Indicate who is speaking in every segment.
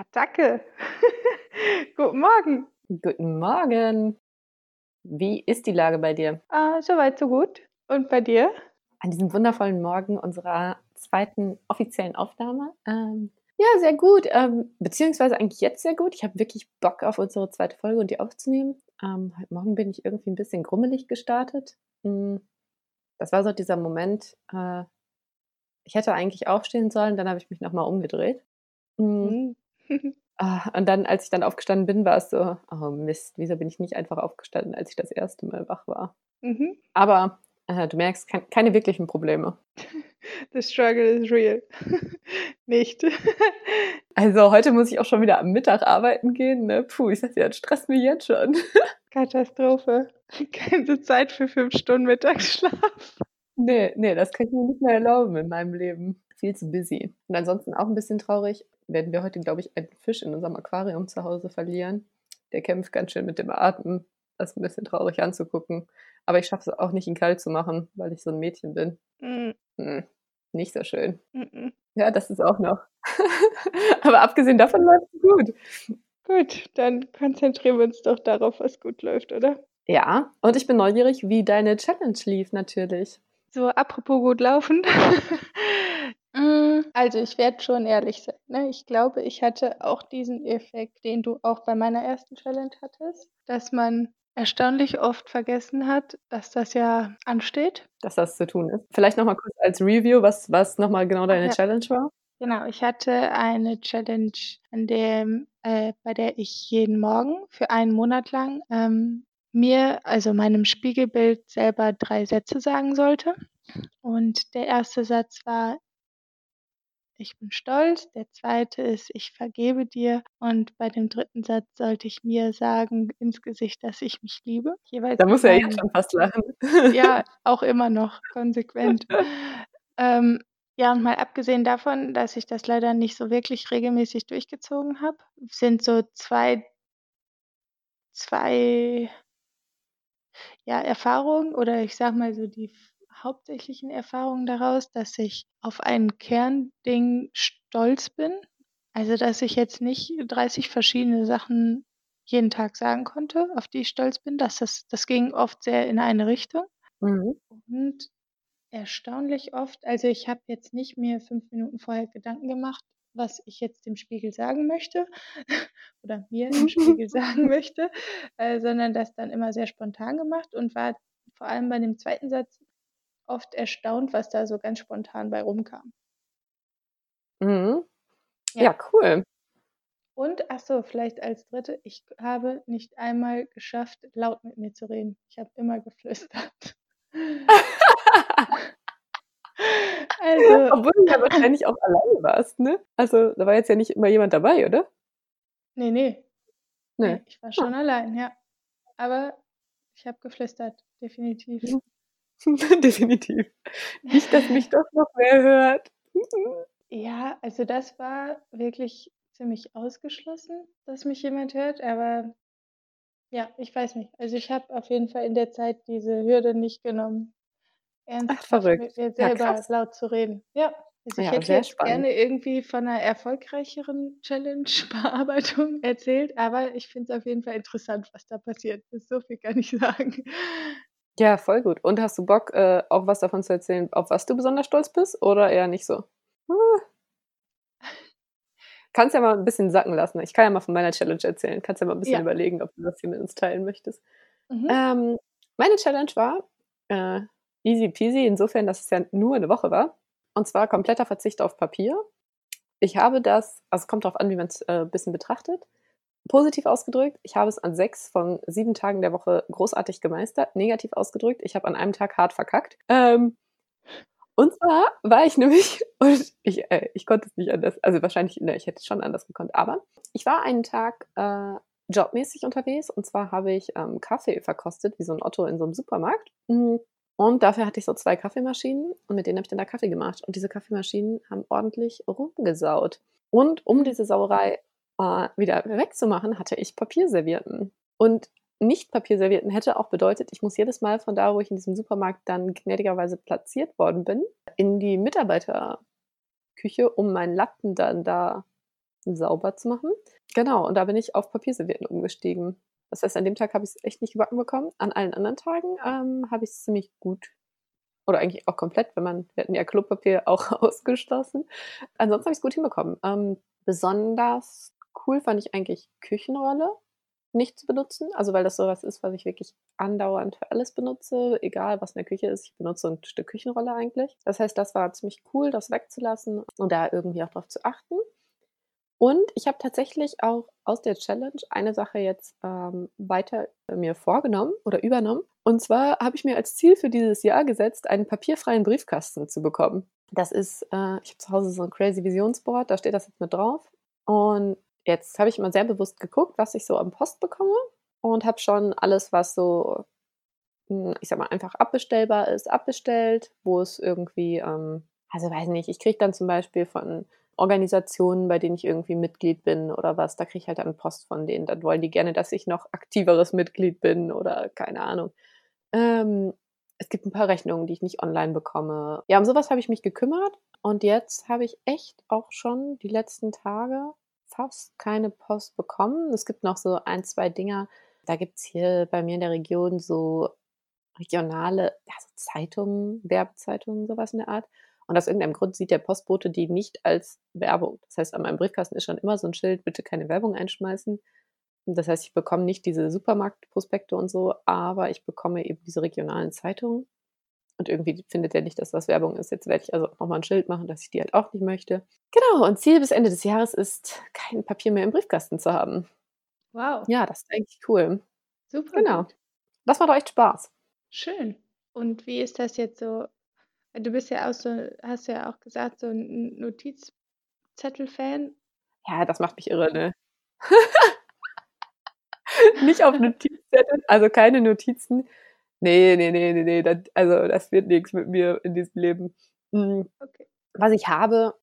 Speaker 1: Attacke. Guten Morgen.
Speaker 2: Guten Morgen. Wie ist die Lage bei dir?
Speaker 1: Ah, soweit, so gut. Und bei dir?
Speaker 2: An diesem wundervollen Morgen unserer zweiten offiziellen Aufnahme. Ähm, ja, sehr gut. Ähm, beziehungsweise eigentlich jetzt sehr gut. Ich habe wirklich Bock auf unsere zweite Folge und die aufzunehmen. Ähm, heute Morgen bin ich irgendwie ein bisschen grummelig gestartet. Hm, das war so dieser Moment. Äh, ich hätte eigentlich aufstehen sollen, dann habe ich mich nochmal umgedreht. Hm.
Speaker 1: Mhm.
Speaker 2: Ah, und dann, als ich dann aufgestanden bin, war es so, oh Mist, wieso bin ich nicht einfach aufgestanden, als ich das erste Mal wach war?
Speaker 1: Mhm.
Speaker 2: Aber äh, du merkst, kein, keine wirklichen Probleme.
Speaker 1: The struggle is real. Nicht.
Speaker 2: Also heute muss ich auch schon wieder am Mittag arbeiten gehen. Ne? Puh, ich sag dir, das stresst mich jetzt schon.
Speaker 1: Katastrophe. Keine Zeit für fünf Stunden Mittagsschlaf.
Speaker 2: Nee, nee, das kann ich mir nicht mehr erlauben in meinem Leben. Viel zu busy. Und ansonsten auch ein bisschen traurig, werden wir heute, glaube ich, einen Fisch in unserem Aquarium zu Hause verlieren. Der kämpft ganz schön mit dem Atmen. Das ist ein bisschen traurig anzugucken. Aber ich schaffe es auch nicht, ihn kalt zu machen, weil ich so ein Mädchen bin.
Speaker 1: Mm,
Speaker 2: Hm, nicht so schön.
Speaker 1: mm, mm.
Speaker 2: Ja, das ist auch noch. Aber abgesehen davon läuft es gut.
Speaker 1: Gut, dann konzentrieren wir uns doch darauf, was gut läuft, oder?
Speaker 2: Ja, und ich bin neugierig, wie deine Challenge lief natürlich.
Speaker 1: So, apropos gut laufen. Also, ich werde schon ehrlich sein. Ne? Ich glaube, ich hatte auch diesen Effekt, den du auch bei meiner ersten Challenge hattest, dass man erstaunlich oft vergessen hat, dass das ja ansteht.
Speaker 2: dass das zu tun ist. Vielleicht nochmal kurz als Review, was, was nochmal genau deine
Speaker 1: ja.
Speaker 2: Challenge war.
Speaker 1: Genau, ich hatte eine Challenge, an dem, äh, bei der ich jeden Morgen für einen Monat lang ähm, mir, also meinem Spiegelbild selber drei Sätze sagen sollte. Und der erste Satz war, ich bin stolz. Der zweite ist, ich vergebe dir. Und bei dem dritten Satz sollte ich mir sagen ins Gesicht, dass ich mich liebe. Jeweils
Speaker 2: Da muss er
Speaker 1: einen-
Speaker 2: jetzt schon fast lachen.
Speaker 1: ja, auch immer noch konsequent. ähm, ja, und mal abgesehen davon, dass ich das leider nicht so wirklich regelmäßig durchgezogen habe, sind so zwei, zwei ja, Erfahrungen oder ich sag mal so die hauptsächlichen Erfahrungen daraus, dass ich auf ein Kernding stolz bin. Also, dass ich jetzt nicht 30 verschiedene Sachen jeden Tag sagen konnte, auf die ich stolz bin. Dass das, das ging oft sehr in eine Richtung.
Speaker 2: Mhm.
Speaker 1: Und erstaunlich oft, also ich habe jetzt nicht mir fünf Minuten vorher Gedanken gemacht, was ich jetzt dem Spiegel sagen möchte oder mir im Spiegel sagen möchte, äh, sondern das dann immer sehr spontan gemacht und war vor allem bei dem zweiten Satz oft erstaunt, was da so ganz spontan bei rumkam.
Speaker 2: Mhm.
Speaker 1: Ja.
Speaker 2: Ja, cool.
Speaker 1: Und ach so, vielleicht als dritte, ich habe nicht einmal geschafft, laut mit mir zu reden. Ich habe immer geflüstert. Also,
Speaker 2: Obwohl du ja wahrscheinlich auch alleine warst, ne? Also, da war jetzt ja nicht immer jemand dabei, oder?
Speaker 1: nee, nee,
Speaker 2: Nee.
Speaker 1: nee, ich war schon allein, ja. Aber ich habe geflüstert, definitiv.
Speaker 2: Definitiv. Nicht, dass mich doch noch wer hört.
Speaker 1: Ja, also das war wirklich ziemlich ausgeschlossen, dass mich jemand hört, aber ja, ich weiß nicht. Also ich habe auf jeden Fall in der Zeit diese Hürde nicht genommen, ernsthaft
Speaker 2: verrückt.
Speaker 1: mit mir
Speaker 2: Ja,
Speaker 1: selber
Speaker 2: krass.
Speaker 1: laut zu reden. Ja, also ich
Speaker 2: Ja,
Speaker 1: hätte jetzt
Speaker 2: spannend.
Speaker 1: gerne irgendwie von einer erfolgreicheren Challenge-Bearbeitung erzählt, aber ich finde es auf jeden Fall interessant, was da passiert ist. So viel kann ich sagen.
Speaker 2: Ja, voll gut. Und hast du Bock, äh, auch was davon zu erzählen, auf was du besonders stolz bist oder eher nicht so? Ah. Kannst ja mal ein bisschen sacken lassen. Ich kann ja mal von meiner Challenge erzählen. Kannst ja mal ein bisschen
Speaker 1: Ja.
Speaker 2: überlegen, ob du das hier mit uns teilen möchtest.
Speaker 1: Mhm.
Speaker 2: Ähm, meine Challenge war äh, easy peasy, insofern, dass es ja nur eine Woche war. Und zwar kompletter Verzicht auf Papier. Ich habe das, also es kommt darauf an, wie man es äh, ein bisschen betrachtet. Positiv ausgedrückt, ich habe es an sechs von sieben Tagen der Woche großartig gemeistert. Negativ ausgedrückt, ich habe an einem Tag hart verkackt. Ähm, und zwar war ich nämlich, und ich, äh, ich konnte es nicht anders, also wahrscheinlich, ne, ich hätte es schon anders gekonnt, aber ich war einen Tag äh, jobmäßig unterwegs und zwar habe ich ähm, Kaffee verkostet, wie so ein Otto in so einem Supermarkt. Mm, Und dafür hatte ich so zwei Kaffeemaschinen und mit denen habe ich dann da Kaffee gemacht. Und diese Kaffeemaschinen haben ordentlich rumgesaut. Und um diese Sauerei äh, wieder wegzumachen, hatte ich Papierservietten. Und nicht Papierservietten hätte auch bedeutet, ich muss jedes Mal von da, wo ich in diesem Supermarkt dann gnädigerweise platziert worden bin, in die Mitarbeiterküche, um meinen Lappen dann da sauber zu machen. Genau, und da bin ich auf Papierservietten umgestiegen. Das heißt, an dem Tag habe ich es echt nicht gebacken bekommen. An allen anderen Tagen ähm, habe ich es ziemlich gut oder eigentlich auch komplett, wenn man, wir hatten ja Klopapier auch ausgeschlossen. Ansonsten habe ich es gut hinbekommen. Ähm, besonders cool fand ich eigentlich Küchenrolle nicht zu benutzen. Also weil das sowas ist, was ich wirklich andauernd für alles benutze, egal was in der Küche ist. Ich benutze ein Stück Küchenrolle eigentlich. Das heißt, das war ziemlich cool, das wegzulassen und da irgendwie auch drauf zu achten. Und ich habe tatsächlich auch aus der Challenge eine Sache jetzt ähm, weiter mir vorgenommen oder übernommen. Und zwar habe ich mir als Ziel für dieses Jahr gesetzt, einen papierfreien Briefkasten zu bekommen. Das ist, äh, ich habe zu Hause so ein Crazy Visionsboard, da steht das jetzt mit drauf. Und jetzt habe ich immer sehr bewusst geguckt, was ich so am Post bekomme und habe schon alles, was so, hm, ich sag mal, einfach abbestellbar ist, abbestellt, wo es irgendwie, ähm, also weiß nicht, ich kriege dann zum Beispiel von Organisationen, bei denen ich irgendwie Mitglied bin oder was, da kriege ich halt dann Post von denen. Dann wollen die gerne, dass ich noch aktiveres Mitglied bin oder keine Ahnung. Ähm, es gibt ein paar Rechnungen, die ich nicht online bekomme. Ja, um sowas habe ich mich gekümmert und jetzt habe ich echt auch schon die letzten Tage fast keine Post bekommen. Es gibt noch so ein, zwei Dinger. Da gibt es hier bei mir in der Region so regionale ja, so Zeitungen, Werbezeitungen, sowas in der Art. Und aus irgendeinem Grund sieht der Postbote die nicht als Werbung. Das heißt, an meinem Briefkasten ist schon immer so ein Schild, bitte keine Werbung einschmeißen. Das heißt, ich bekomme nicht diese Supermarktprospekte und so, aber ich bekomme eben diese regionalen Zeitungen. Und irgendwie findet er nicht, dass das Werbung ist. Jetzt werde ich also nochmal ein Schild machen, dass ich die halt auch nicht möchte. Genau, und Ziel bis Ende des Jahres ist, kein Papier mehr im Briefkasten zu haben.
Speaker 1: Wow.
Speaker 2: Ja, das ist eigentlich cool.
Speaker 1: Super.
Speaker 2: Genau.
Speaker 1: Gut.
Speaker 2: Das macht echt Spaß.
Speaker 1: Schön. Und wie ist das jetzt so Du bist ja auch so hast ja auch gesagt, so 'n Notizzettel-Fan.
Speaker 2: Ja, das macht mich irre, ne? Nicht auf Notizzetteln, also keine Notizen. Ne, ne, ne, ne, ne, das also, das wird nix mit mir in diesem Leben. Hm,
Speaker 1: Okay.
Speaker 2: was ich habe,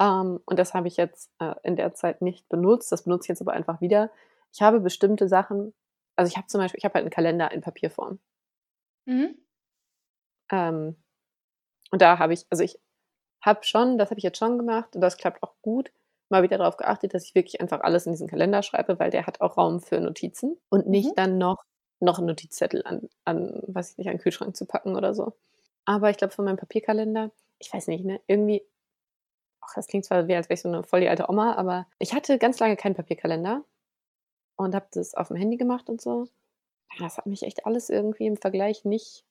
Speaker 2: ähm, und das habe ich jetzt, äh, in der Zeit nicht benutzt, das benutze ich jetzt aber einfach wieder. Ich habe bestimmte Sachen also, ich habe zum Beispiel ich habe halt 'n Kalender in Papierform.
Speaker 1: Mhm.
Speaker 2: Ähm und da habe ich also, ich habe schon das habe ich jetzt schon gemacht und das klappt auch gut, mal wieder darauf geachtet, dass ich wirklich einfach alles in diesen Kalender schreibe, weil der hat auch Raum für Notizen und nicht
Speaker 1: Mhm.
Speaker 2: dann noch noch 'n Notizzettel an an weiß ich nicht, an 'n Kühlschrank zu packen oder so. Aber ich glaube, von meinem Papierkalender ich weiß nicht, ne, irgendwie ach, das klingt zwar wie, als wäre ich so 'ne voll die alte Oma, aber ich hatte ganz lange keinen Papierkalender und habe das aufm Handy gemacht und so. Das hat mich echt alles irgendwie im Vergleich nicht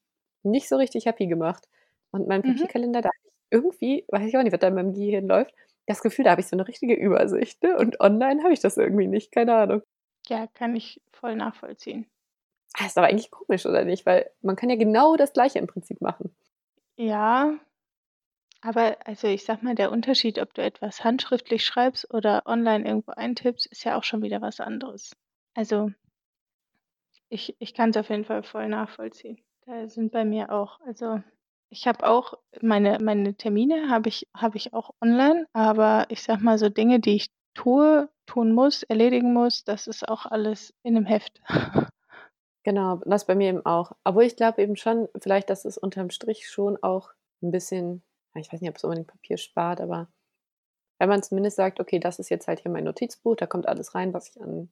Speaker 2: nicht so richtig happy gemacht. Und mein
Speaker 1: Mhm.
Speaker 2: Papierkalender, da habe ich irgendwie, weiß ich auch nicht, was da in meinem Gehirn läuft, das Gefühl, da habe ich so 'ne richtige Übersicht, ne? Und online habe ich das irgendwie nicht, keine Ahnung.
Speaker 1: Ja, kann ich voll nachvollziehen.
Speaker 2: Ah, ist aber eigentlich komisch, oder nicht? Weil man kann ja genau das Gleiche im Prinzip machen.
Speaker 1: Ja. Aber also, ich sage mal, der Unterschied, ob du etwas handschriftlich schreibst oder online irgendwo eintippst, ist ja auch schon wieder was anderes. Also ich ich kann's auf jeden Fall voll nachvollziehen. Da sind bei mir auch also, ich habe auch meine meine Termine habe ich habe ich auch online, aber ich sage mal, so Dinge, die ich tue, tun muss, erledigen muss, das ist auch alles in 'nem Heft.
Speaker 2: Genau, das bei mir eben auch. Obwohl ich glaube eben schon vielleicht, dass es unterm Strich schon auch 'n bisschen ich weiß nicht, ob's unbedingt Papier spart, aber wenn man zumindest sagt: „Okay, das ist jetzt halt hier mein Notizbuch, da kommt alles rein, was ich an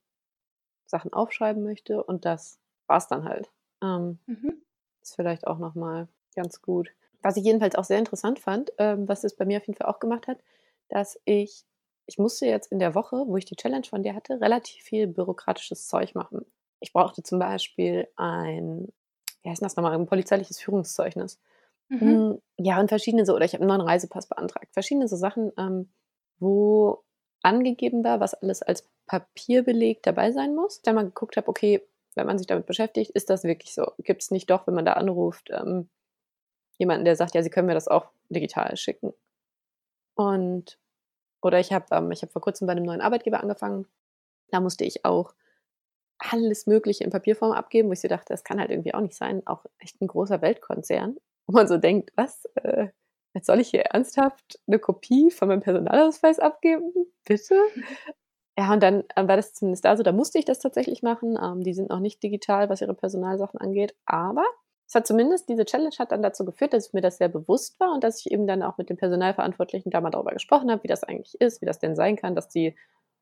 Speaker 2: Sachen aufschreiben möchte und das war's dann halt.“ Ähm,
Speaker 1: Mhm.
Speaker 2: ist vielleicht auch noch mal ganz gut. Was ich jedenfalls auch sehr interessant fand, ähm, was es bei mir auf jeden Fall auch gemacht hat, dass ich ich musste jetzt in der Woche, wo ich die Challenge von dir hatte, relativ viel bürokratisches Zeug machen. Ich brauchte zum Beispiel ein wie heißt das noch mal, 'n polizeiliches Führungszeugnis.
Speaker 1: Mhm.
Speaker 2: Hm, ja, und verschiedene so oder ich habe 'n neuen Reisepass beantragt. Verschiedene so Sachen, ähm, wo angegeben war, was alles als Papierbeleg dabei sein muss. Dann mal geguckt habe, okay, wenn man sich damit beschäftigt, ist das wirklich so? Gibt's nicht doch, wenn man da anruft, ähm, jemanden, der sagt: „Ja, Sie können mir das auch digital schicken?“ Und oder ich habe ähm, ich habe vor Kurzem bei 'nem neuen Arbeitgeber angefangen. Da musste ich auch alles Mögliche in Papierform abgeben, wo ich so dachte, das kann halt irgendwie auch nicht sein. Auch echt 'n großer Weltkonzern, wo man so denkt: „Was, äh, jetzt soll ich hier ernsthaft 'ne Kopie von meinem Personalausweis abgeben? Bitte?“ Ja, und dann, äh, war das zumindest da so, da musste ich das tatsächlich machen. Ähm, die sind noch nicht digital, was ihre Personalsachen angeht, aber es hat zumindest diese Challenge hat dann dazu geführt, dass mir das sehr bewusst war und dass ich eben dann auch mit dem Personalverantwortlichen da mal darüber gesprochen habe, wie das eigentlich ist, wie das denn sein kann, dass die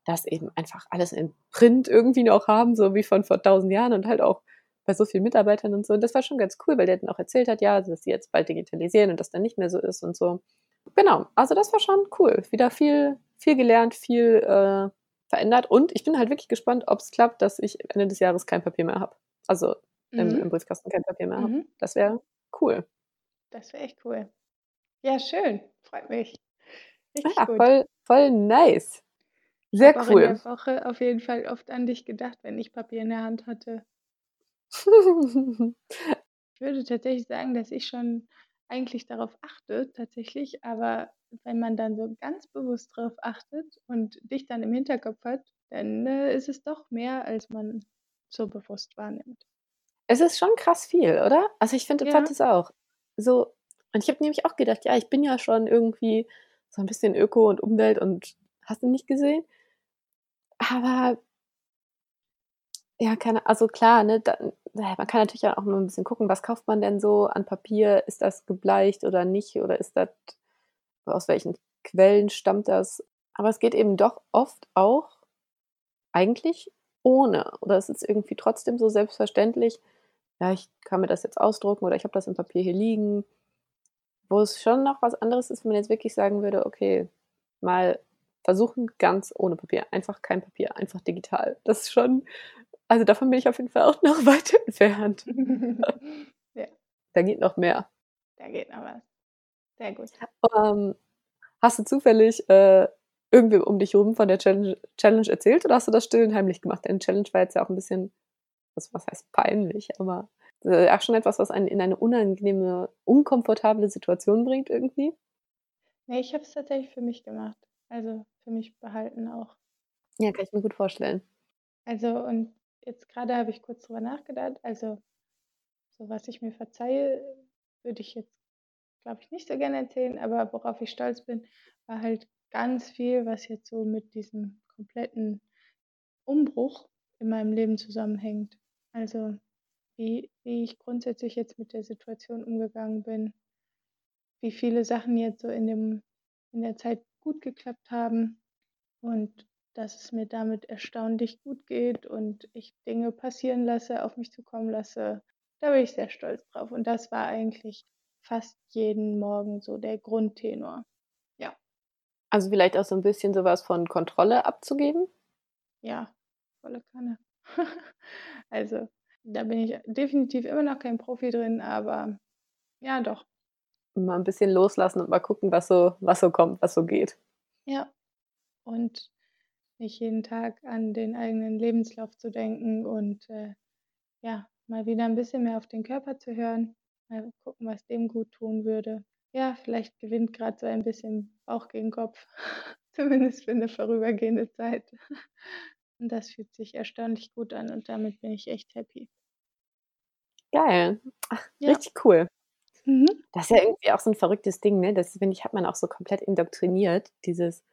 Speaker 2: das eben einfach alles in Print irgendwie noch haben, so wie von vor tausend Jahren und halt auch bei so vielen Mitarbeitern und so. Und das war schon ganz cool, weil der dann auch erzählt hat, ja, dass sie jetzt bald digitalisieren und das dann nicht mehr so ist und so. Genau, also das war schon cool. Wieder viel, viel gelernt, viel äh, verändert. Und ich bin halt wirklich gespannt, ob es klappt, dass ich Ende des Jahres kein Papier mehr habe. Also mhm. im, im, Briefkasten kein Papier mehr mhm. habe. Das wäre cool.
Speaker 1: Das wäre echt cool. Ja, schön. Freut mich.
Speaker 2: Richtig ja, gut. Voll, voll nice. Sehr ich cool. Ich habe
Speaker 1: in der Woche auf jeden Fall oft an dich gedacht, wenn ich Papier in der Hand hatte. ich würde tatsächlich sagen, dass ich schon eigentlich darauf achte, tatsächlich, aber wenn man dann so ganz bewusst darauf achtet und dich dann im Hinterkopf hat, dann äh, ist es doch mehr, als man so bewusst wahrnimmt.
Speaker 2: Es ist schon krass viel, oder? Also ich finde, ja. fand es auch. So, und ich habe nämlich auch gedacht, ja, ich bin ja schon irgendwie so ein bisschen Öko und Umwelt und hast du nicht gesehen? Aber ja, keine, also klar, ne, da, man kann natürlich auch noch ein bisschen gucken, was kauft man denn so an Papier? Ist das gebleicht oder nicht? Oder ist das, aus welchen Quellen stammt das? Aber es geht eben doch oft auch eigentlich ohne. Oder es ist irgendwie trotzdem so selbstverständlich, ja, ich kann mir das jetzt ausdrucken oder ich habe das im Papier hier liegen. Wo es schon noch was anderes ist, wenn man jetzt wirklich sagen würde, okay, mal versuchen ganz ohne Papier, einfach kein Papier, einfach digital. Das ist schon, also davon bin ich auf jeden Fall auch noch weit entfernt. ja. Da geht noch mehr.
Speaker 1: Da geht noch was. Sehr gut.
Speaker 2: Ähm, hast du zufällig äh, irgendwem um dich herum von der Challenge, Challenge, erzählt oder hast du das still und heimlich gemacht? Denn Challenge war jetzt ja auch ein bisschen, was, was heißt peinlich, aber äh, auch schon etwas, was einen in eine unangenehme, unkomfortable Situation bringt irgendwie?
Speaker 1: Nee, ich habe es tatsächlich für mich gemacht. Also für mich behalten auch.
Speaker 2: Ja, kann ich mir gut vorstellen.
Speaker 1: Also und jetzt gerade habe ich kurz drüber nachgedacht. Also so was ich mir verzeihe, würde ich jetzt, glaube ich, nicht so gerne erzählen. Aber worauf ich stolz bin, war halt ganz viel, was jetzt so mit diesem kompletten Umbruch in meinem Leben zusammenhängt. Also wie, wie ich grundsätzlich jetzt mit der Situation umgegangen bin, wie viele Sachen jetzt so in, dem, in der Zeit gut geklappt haben und dass es mir damit erstaunlich gut geht und ich Dinge passieren lasse, auf mich zukommen lasse. Da bin ich sehr stolz drauf. Und das war eigentlich fast jeden Morgen so der Grundtenor. Ja.
Speaker 2: Also vielleicht auch so ein bisschen sowas von Kontrolle abzugeben?
Speaker 1: Ja, volle Kanne. also da bin ich definitiv immer noch kein Profi drin, aber ja, doch.
Speaker 2: Mal ein bisschen loslassen und mal gucken, was so, was so kommt, was so geht.
Speaker 1: Ja. Und nicht jeden Tag an den eigenen Lebenslauf zu denken und äh, ja, mal wieder ein bisschen mehr auf den Körper zu hören, mal gucken, was dem gut tun würde. Ja, vielleicht gewinnt gerade so ein bisschen Bauch gegen Kopf, zumindest für eine vorübergehende Zeit. Und das fühlt sich erstaunlich gut an und damit bin ich echt happy.
Speaker 2: Geil. Ach, ja. richtig cool. Mhm. Das ist ja irgendwie auch so ein verrücktes Ding, ne? Das, finde ich, hat man auch so komplett indoktriniert, dieses,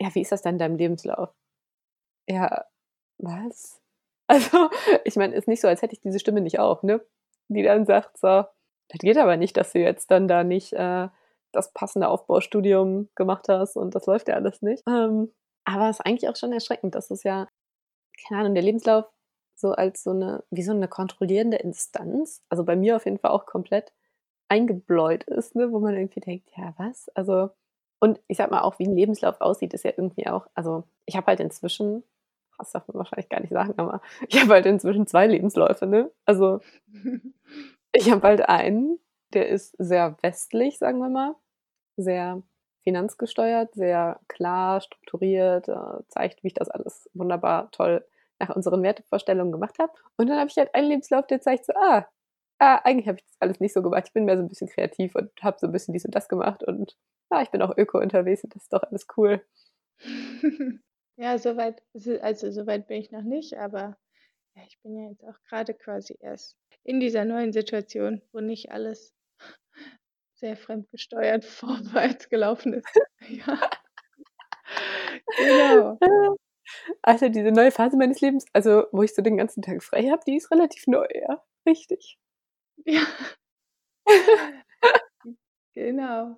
Speaker 2: ja, wie ist das dann in deinem Lebenslauf? Ja, was? Also, ich meine, ist nicht so, als hätte ich diese Stimme nicht auch, ne? Die dann sagt, so, das geht aber nicht, dass du jetzt dann da nicht äh, das passende Aufbaustudium gemacht hast und das läuft ja alles nicht. Ähm, aber es ist eigentlich auch schon erschreckend, dass es ja, keine Ahnung, der Lebenslauf so als so eine, wie so eine kontrollierende Instanz, also bei mir auf jeden Fall auch komplett eingebläut ist, ne, wo man irgendwie denkt, ja, was? Also, und ich sag mal auch, wie ein Lebenslauf aussieht, ist ja irgendwie auch, also ich habe halt inzwischen, das darf man wahrscheinlich gar nicht sagen, aber ich habe halt inzwischen zwei Lebensläufe, ne? Also ich habe halt einen, der ist sehr westlich, sagen wir mal, sehr finanzgesteuert, sehr klar strukturiert, äh, zeigt, wie ich das alles wunderbar toll nach unseren Wertevorstellungen gemacht habe. Und dann habe ich halt einen Lebenslauf, der zeigt so, ah, ah eigentlich habe ich das alles nicht so gemacht. Ich bin mehr so ein bisschen kreativ und habe so ein bisschen dies und das gemacht und ah, ich bin auch öko unterwegs und das ist doch alles cool.
Speaker 1: ja, soweit, also soweit bin ich noch nicht, aber ja, ich bin ja jetzt auch gerade quasi erst in dieser neuen Situation, wo nicht alles sehr fremdgesteuert vorwärts gelaufen ist. ja.
Speaker 2: genau. Also diese neue Phase meines Lebens, also wo ich so den ganzen Tag frei habe, die ist relativ neu, ja. Richtig. Ja.
Speaker 1: genau.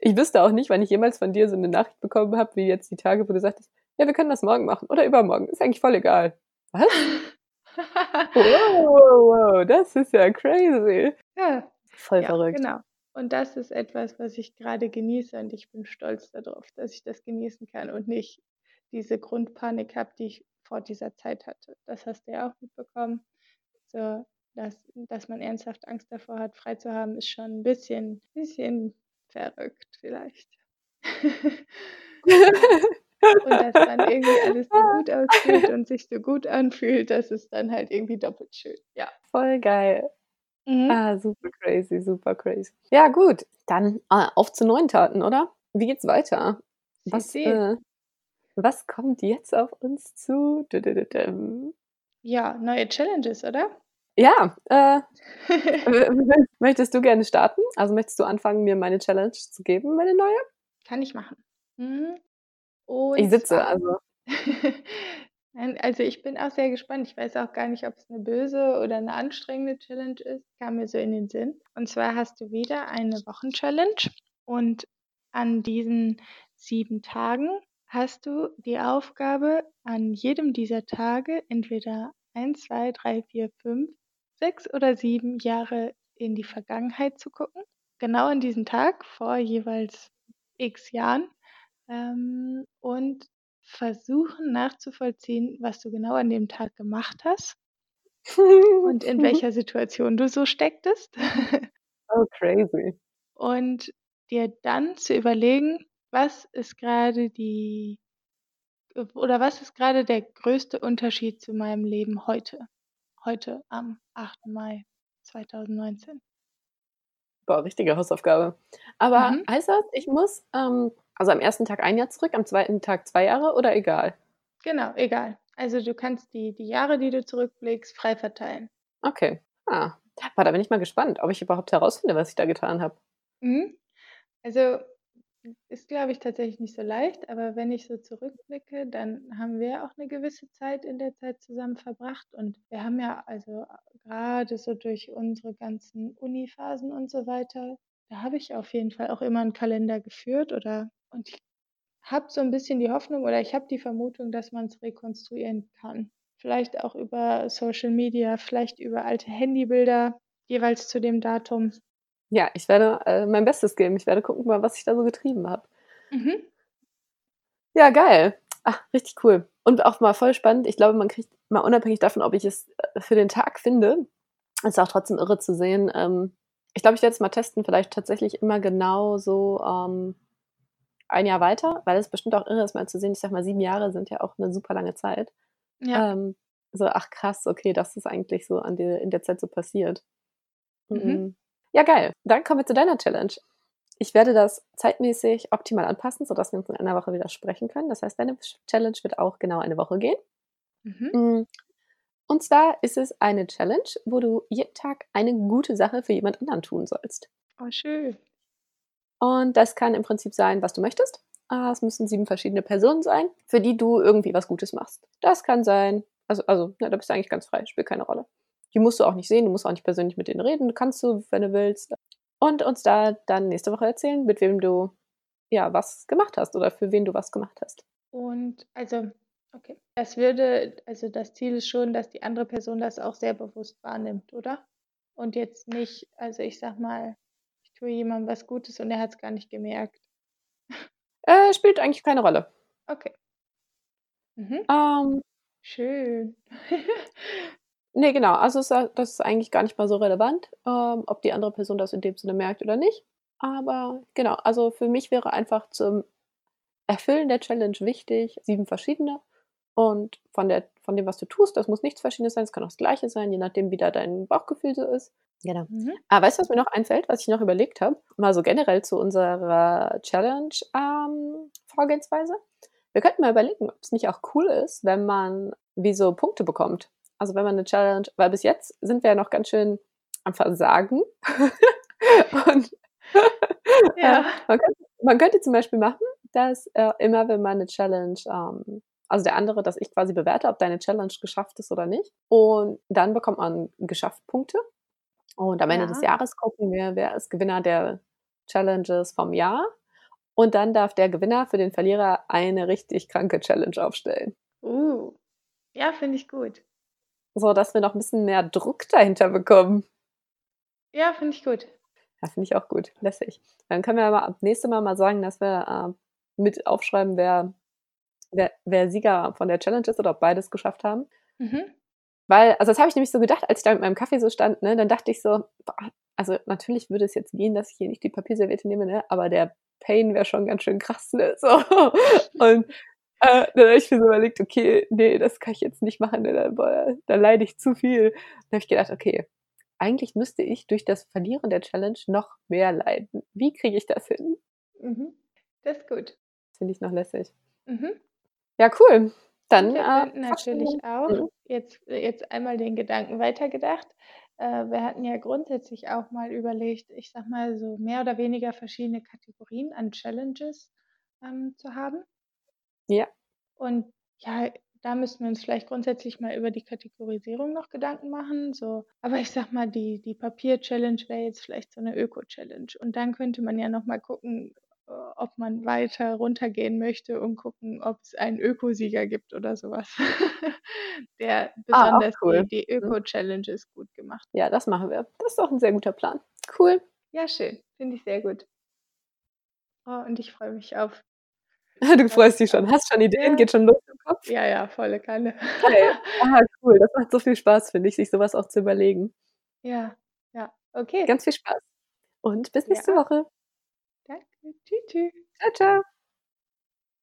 Speaker 2: Ich wüsste auch nicht, wann ich jemals von dir so eine Nachricht bekommen habe, wie jetzt die Tage, wo du sagtest, ja, wir können das morgen machen oder übermorgen. Ist eigentlich voll egal. Was? wow, wow, wow, das ist ja crazy.
Speaker 1: Ja,
Speaker 2: Voll
Speaker 1: ja,
Speaker 2: verrückt.
Speaker 1: genau. Und das ist etwas, was ich gerade genieße und ich bin stolz darauf, dass ich das genießen kann und nicht diese Grundpanik habe, die ich vor dieser Zeit hatte. Das hast du ja auch mitbekommen. So, dass, dass man ernsthaft Angst davor hat, frei zu haben, ist schon ein bisschen, bisschen verrückt vielleicht. und dass dann irgendwie alles so gut aussieht und sich so gut anfühlt, das ist dann halt irgendwie doppelt schön. Ja.
Speaker 2: Voll geil.
Speaker 1: Mhm.
Speaker 2: Ah, super crazy, super crazy. Ja, gut. Dann ah, auf zu neuen Taten, oder? Wie geht's weiter? Was, äh, was kommt jetzt auf uns zu?
Speaker 1: Ja, neue Challenges, oder?
Speaker 2: Ja, äh, möchtest du gerne starten? Also möchtest du anfangen, mir meine Challenge zu geben, meine neue?
Speaker 1: Kann ich machen. Mhm.
Speaker 2: Ich sitze, also.
Speaker 1: Also ich bin auch sehr gespannt. Ich weiß auch gar nicht, ob es eine böse oder eine anstrengende Challenge ist. Kam mir so in den Sinn. Und zwar hast du wieder eine Wochenchallenge und an diesen sieben Tagen hast du die Aufgabe, an jedem dieser Tage entweder eins, zwei, drei, vier, fünf, sechs oder sieben Jahre in die Vergangenheit zu gucken. Genau an diesem Tag vor jeweils x Jahren ähm, und versuchen nachzuvollziehen, was du genau an dem Tag gemacht hast und in welcher Situation du so stecktest.
Speaker 2: oh, crazy.
Speaker 1: und dir dann zu überlegen, was ist gerade die oder was ist gerade der größte Unterschied zu meinem Leben heute? Heute am 8. Mai 2019.
Speaker 2: Boah, richtige Hausaufgabe. Aber
Speaker 1: Mhm.
Speaker 2: heißt das, ich muss, ähm, also am ersten Tag ein Jahr zurück, am zweiten Tag zwei Jahre oder egal?
Speaker 1: Genau, egal. Also du kannst die, die Jahre, die du zurückblickst, frei verteilen.
Speaker 2: Okay. Ah. Da bin ich mal gespannt, ob ich überhaupt herausfinde, was ich da getan habe.
Speaker 1: Mhm. Also ist, glaube ich, tatsächlich nicht so leicht, aber wenn ich so zurückblicke, dann haben wir auch eine gewisse Zeit in der Zeit zusammen verbracht und wir haben ja also gerade so durch unsere ganzen Uniphasen und so weiter, da habe ich auf jeden Fall auch immer einen Kalender geführt oder und ich habe so ein bisschen die Hoffnung oder ich habe die Vermutung, dass man es rekonstruieren kann. Vielleicht auch über Social Media, vielleicht über alte Handybilder, jeweils zu dem Datum.
Speaker 2: Ja, ich werde äh, mein Bestes geben. Ich werde gucken, mal, was ich da so getrieben habe.
Speaker 1: Mhm.
Speaker 2: Ja, geil. Ach, richtig cool. Und auch mal voll spannend. Ich glaube, man kriegt mal unabhängig davon, ob ich es äh, für den Tag finde, ist auch trotzdem irre zu sehen. Ähm, ich glaube, ich werde es mal testen, vielleicht tatsächlich immer genau so ähm, ein Jahr weiter, weil es bestimmt auch irre ist, mal zu sehen. Ich sag mal, sieben Jahre sind ja auch eine super lange Zeit.
Speaker 1: Ja.
Speaker 2: Ähm, so, ach krass, okay, das ist eigentlich so an der, in der Zeit so passiert.
Speaker 1: Mhm.
Speaker 2: Ja, geil. Dann kommen wir zu deiner Challenge. Ich werde das zeitmäßig optimal anpassen, sodass wir uns in einer Woche wieder sprechen können. Das heißt, deine Challenge wird auch genau eine Woche gehen.
Speaker 1: Mhm.
Speaker 2: Mm. Und zwar ist es eine Challenge, wo du jeden Tag eine gute Sache für jemand anderen tun sollst.
Speaker 1: Oh, schön.
Speaker 2: Und das kann im Prinzip sein, was du möchtest. Ah, Es müssen sieben verschiedene Personen sein, für die du irgendwie was Gutes machst. Das kann sein, also, also ja, da bist du eigentlich ganz frei, spielt keine Rolle. Die musst du auch nicht sehen, du musst auch nicht persönlich mit denen reden, kannst du, wenn du willst. Und uns da dann nächste Woche erzählen, mit wem du ja was gemacht hast oder für wen du was gemacht hast.
Speaker 1: Und also, okay. Das würde, also das Ziel ist schon, dass die andere Person das auch sehr bewusst wahrnimmt, oder? Und jetzt nicht, also ich sag mal, ich tue jemandem was Gutes und er hat es gar nicht gemerkt.
Speaker 2: Äh, spielt eigentlich keine Rolle.
Speaker 1: Okay. Mhm.
Speaker 2: Ähm,
Speaker 1: Schön.
Speaker 2: nee, genau. Also ist- das ist eigentlich gar nicht mal so relevant, ähm, ob die andere Person das in dem Sinne merkt oder nicht. Aber genau, also für mich wäre einfach zum Erfüllen der Challenge wichtig, sieben verschiedene. Und von, der, von dem, was du tust, das muss nichts Verschiedenes sein, es kann auch das Gleiche sein, je nachdem, wie da dein Bauchgefühl so ist. Genau.
Speaker 1: Mhm.
Speaker 2: Ah, weißt du, was mir noch einfällt, was ich noch überlegt habe? Mal so generell zu unserer Challenge-Vorgehensweise. Wir könnten mal überlegen, ob es nicht auch cool ist, wenn man wie so Punkte bekommt. Also wenn man eine Challenge, weil bis jetzt sind wir ja noch ganz schön am Versagen. Und
Speaker 1: Ja.
Speaker 2: äh, man, könnte, man könnte zum Beispiel machen, dass äh, immer wenn man eine Challenge, ähm, also der andere, dass ich quasi bewerte, ob deine Challenge geschafft ist oder nicht. Und dann bekommt man geschafft Punkte. Und am Ende des
Speaker 1: Ja.
Speaker 2: Jahres gucken wir, wer ist Gewinner der Challenges vom Jahr. Und dann darf der Gewinner für den Verlierer eine richtig kranke Challenge aufstellen.
Speaker 1: Uh. Ja, finde ich gut.
Speaker 2: So, dass wir noch ein bisschen mehr Druck dahinter bekommen.
Speaker 1: Ja, finde ich gut.
Speaker 2: Ja, finde ich auch gut. Lässig. Dann können wir aber ab nächstes Mal mal sagen, dass wir äh, mit aufschreiben, wer, wer, wer Sieger von der Challenge ist oder ob beides geschafft haben.
Speaker 1: Mhm.
Speaker 2: Weil, also das habe ich nämlich so gedacht, als ich da mit meinem Kaffee so stand, ne, dann dachte ich so, boah, also natürlich würde es jetzt gehen, dass ich hier nicht die Papierserviette nehme, ne, aber der Pain wäre schon ganz schön krass, ne, so. Und äh, dann habe ich mir so überlegt, okay, nee, das kann ich jetzt nicht machen, ne, da, boah, da leide ich zu viel. Dann habe ich gedacht, okay, eigentlich müsste ich durch das Verlieren der Challenge noch mehr leiden. Wie kriege ich das hin?
Speaker 1: Mhm. Das ist gut.
Speaker 2: Finde ich noch lässig.
Speaker 1: Mhm.
Speaker 2: Ja, cool. Dann äh,
Speaker 1: natürlich auch
Speaker 2: Mhm.
Speaker 1: jetzt, jetzt einmal den Gedanken weitergedacht. Äh, wir hatten ja grundsätzlich auch mal überlegt, ich sag mal so mehr oder weniger verschiedene Kategorien an Challenges ähm, zu haben.
Speaker 2: Ja.
Speaker 1: Und ja, da müssten wir uns vielleicht grundsätzlich mal über die Kategorisierung noch Gedanken machen. So, aber ich sag mal, die, die Papier-Challenge wäre jetzt vielleicht so eine Öko-Challenge. Und dann könnte man ja noch mal gucken, äh, ob man weiter runtergehen möchte und gucken, ob es einen Ökosieger gibt oder sowas. Der
Speaker 2: Ah,
Speaker 1: besonders
Speaker 2: cool.
Speaker 1: die, die
Speaker 2: Mhm.
Speaker 1: Öko-Challenges gut gemacht.
Speaker 2: Ja, das machen wir. Das ist doch ein sehr guter Plan. Cool.
Speaker 1: Ja, schön. Finde ich sehr gut. Oh, und ich freue mich auf.
Speaker 2: Du freust dich schon. Hast schon Ideen?
Speaker 1: Ja.
Speaker 2: Geht schon los im Kopf?
Speaker 1: Ja, ja, volle Kanne.
Speaker 2: Geil. Ah, cool. Das macht so viel Spaß, finde ich, sich sowas auch zu überlegen.
Speaker 1: Ja, ja. Okay.
Speaker 2: Ganz viel Spaß. Und bis nächste
Speaker 1: Ja.
Speaker 2: Woche.
Speaker 1: Danke. Tschüss. tschüss.
Speaker 2: Ciao, ciao.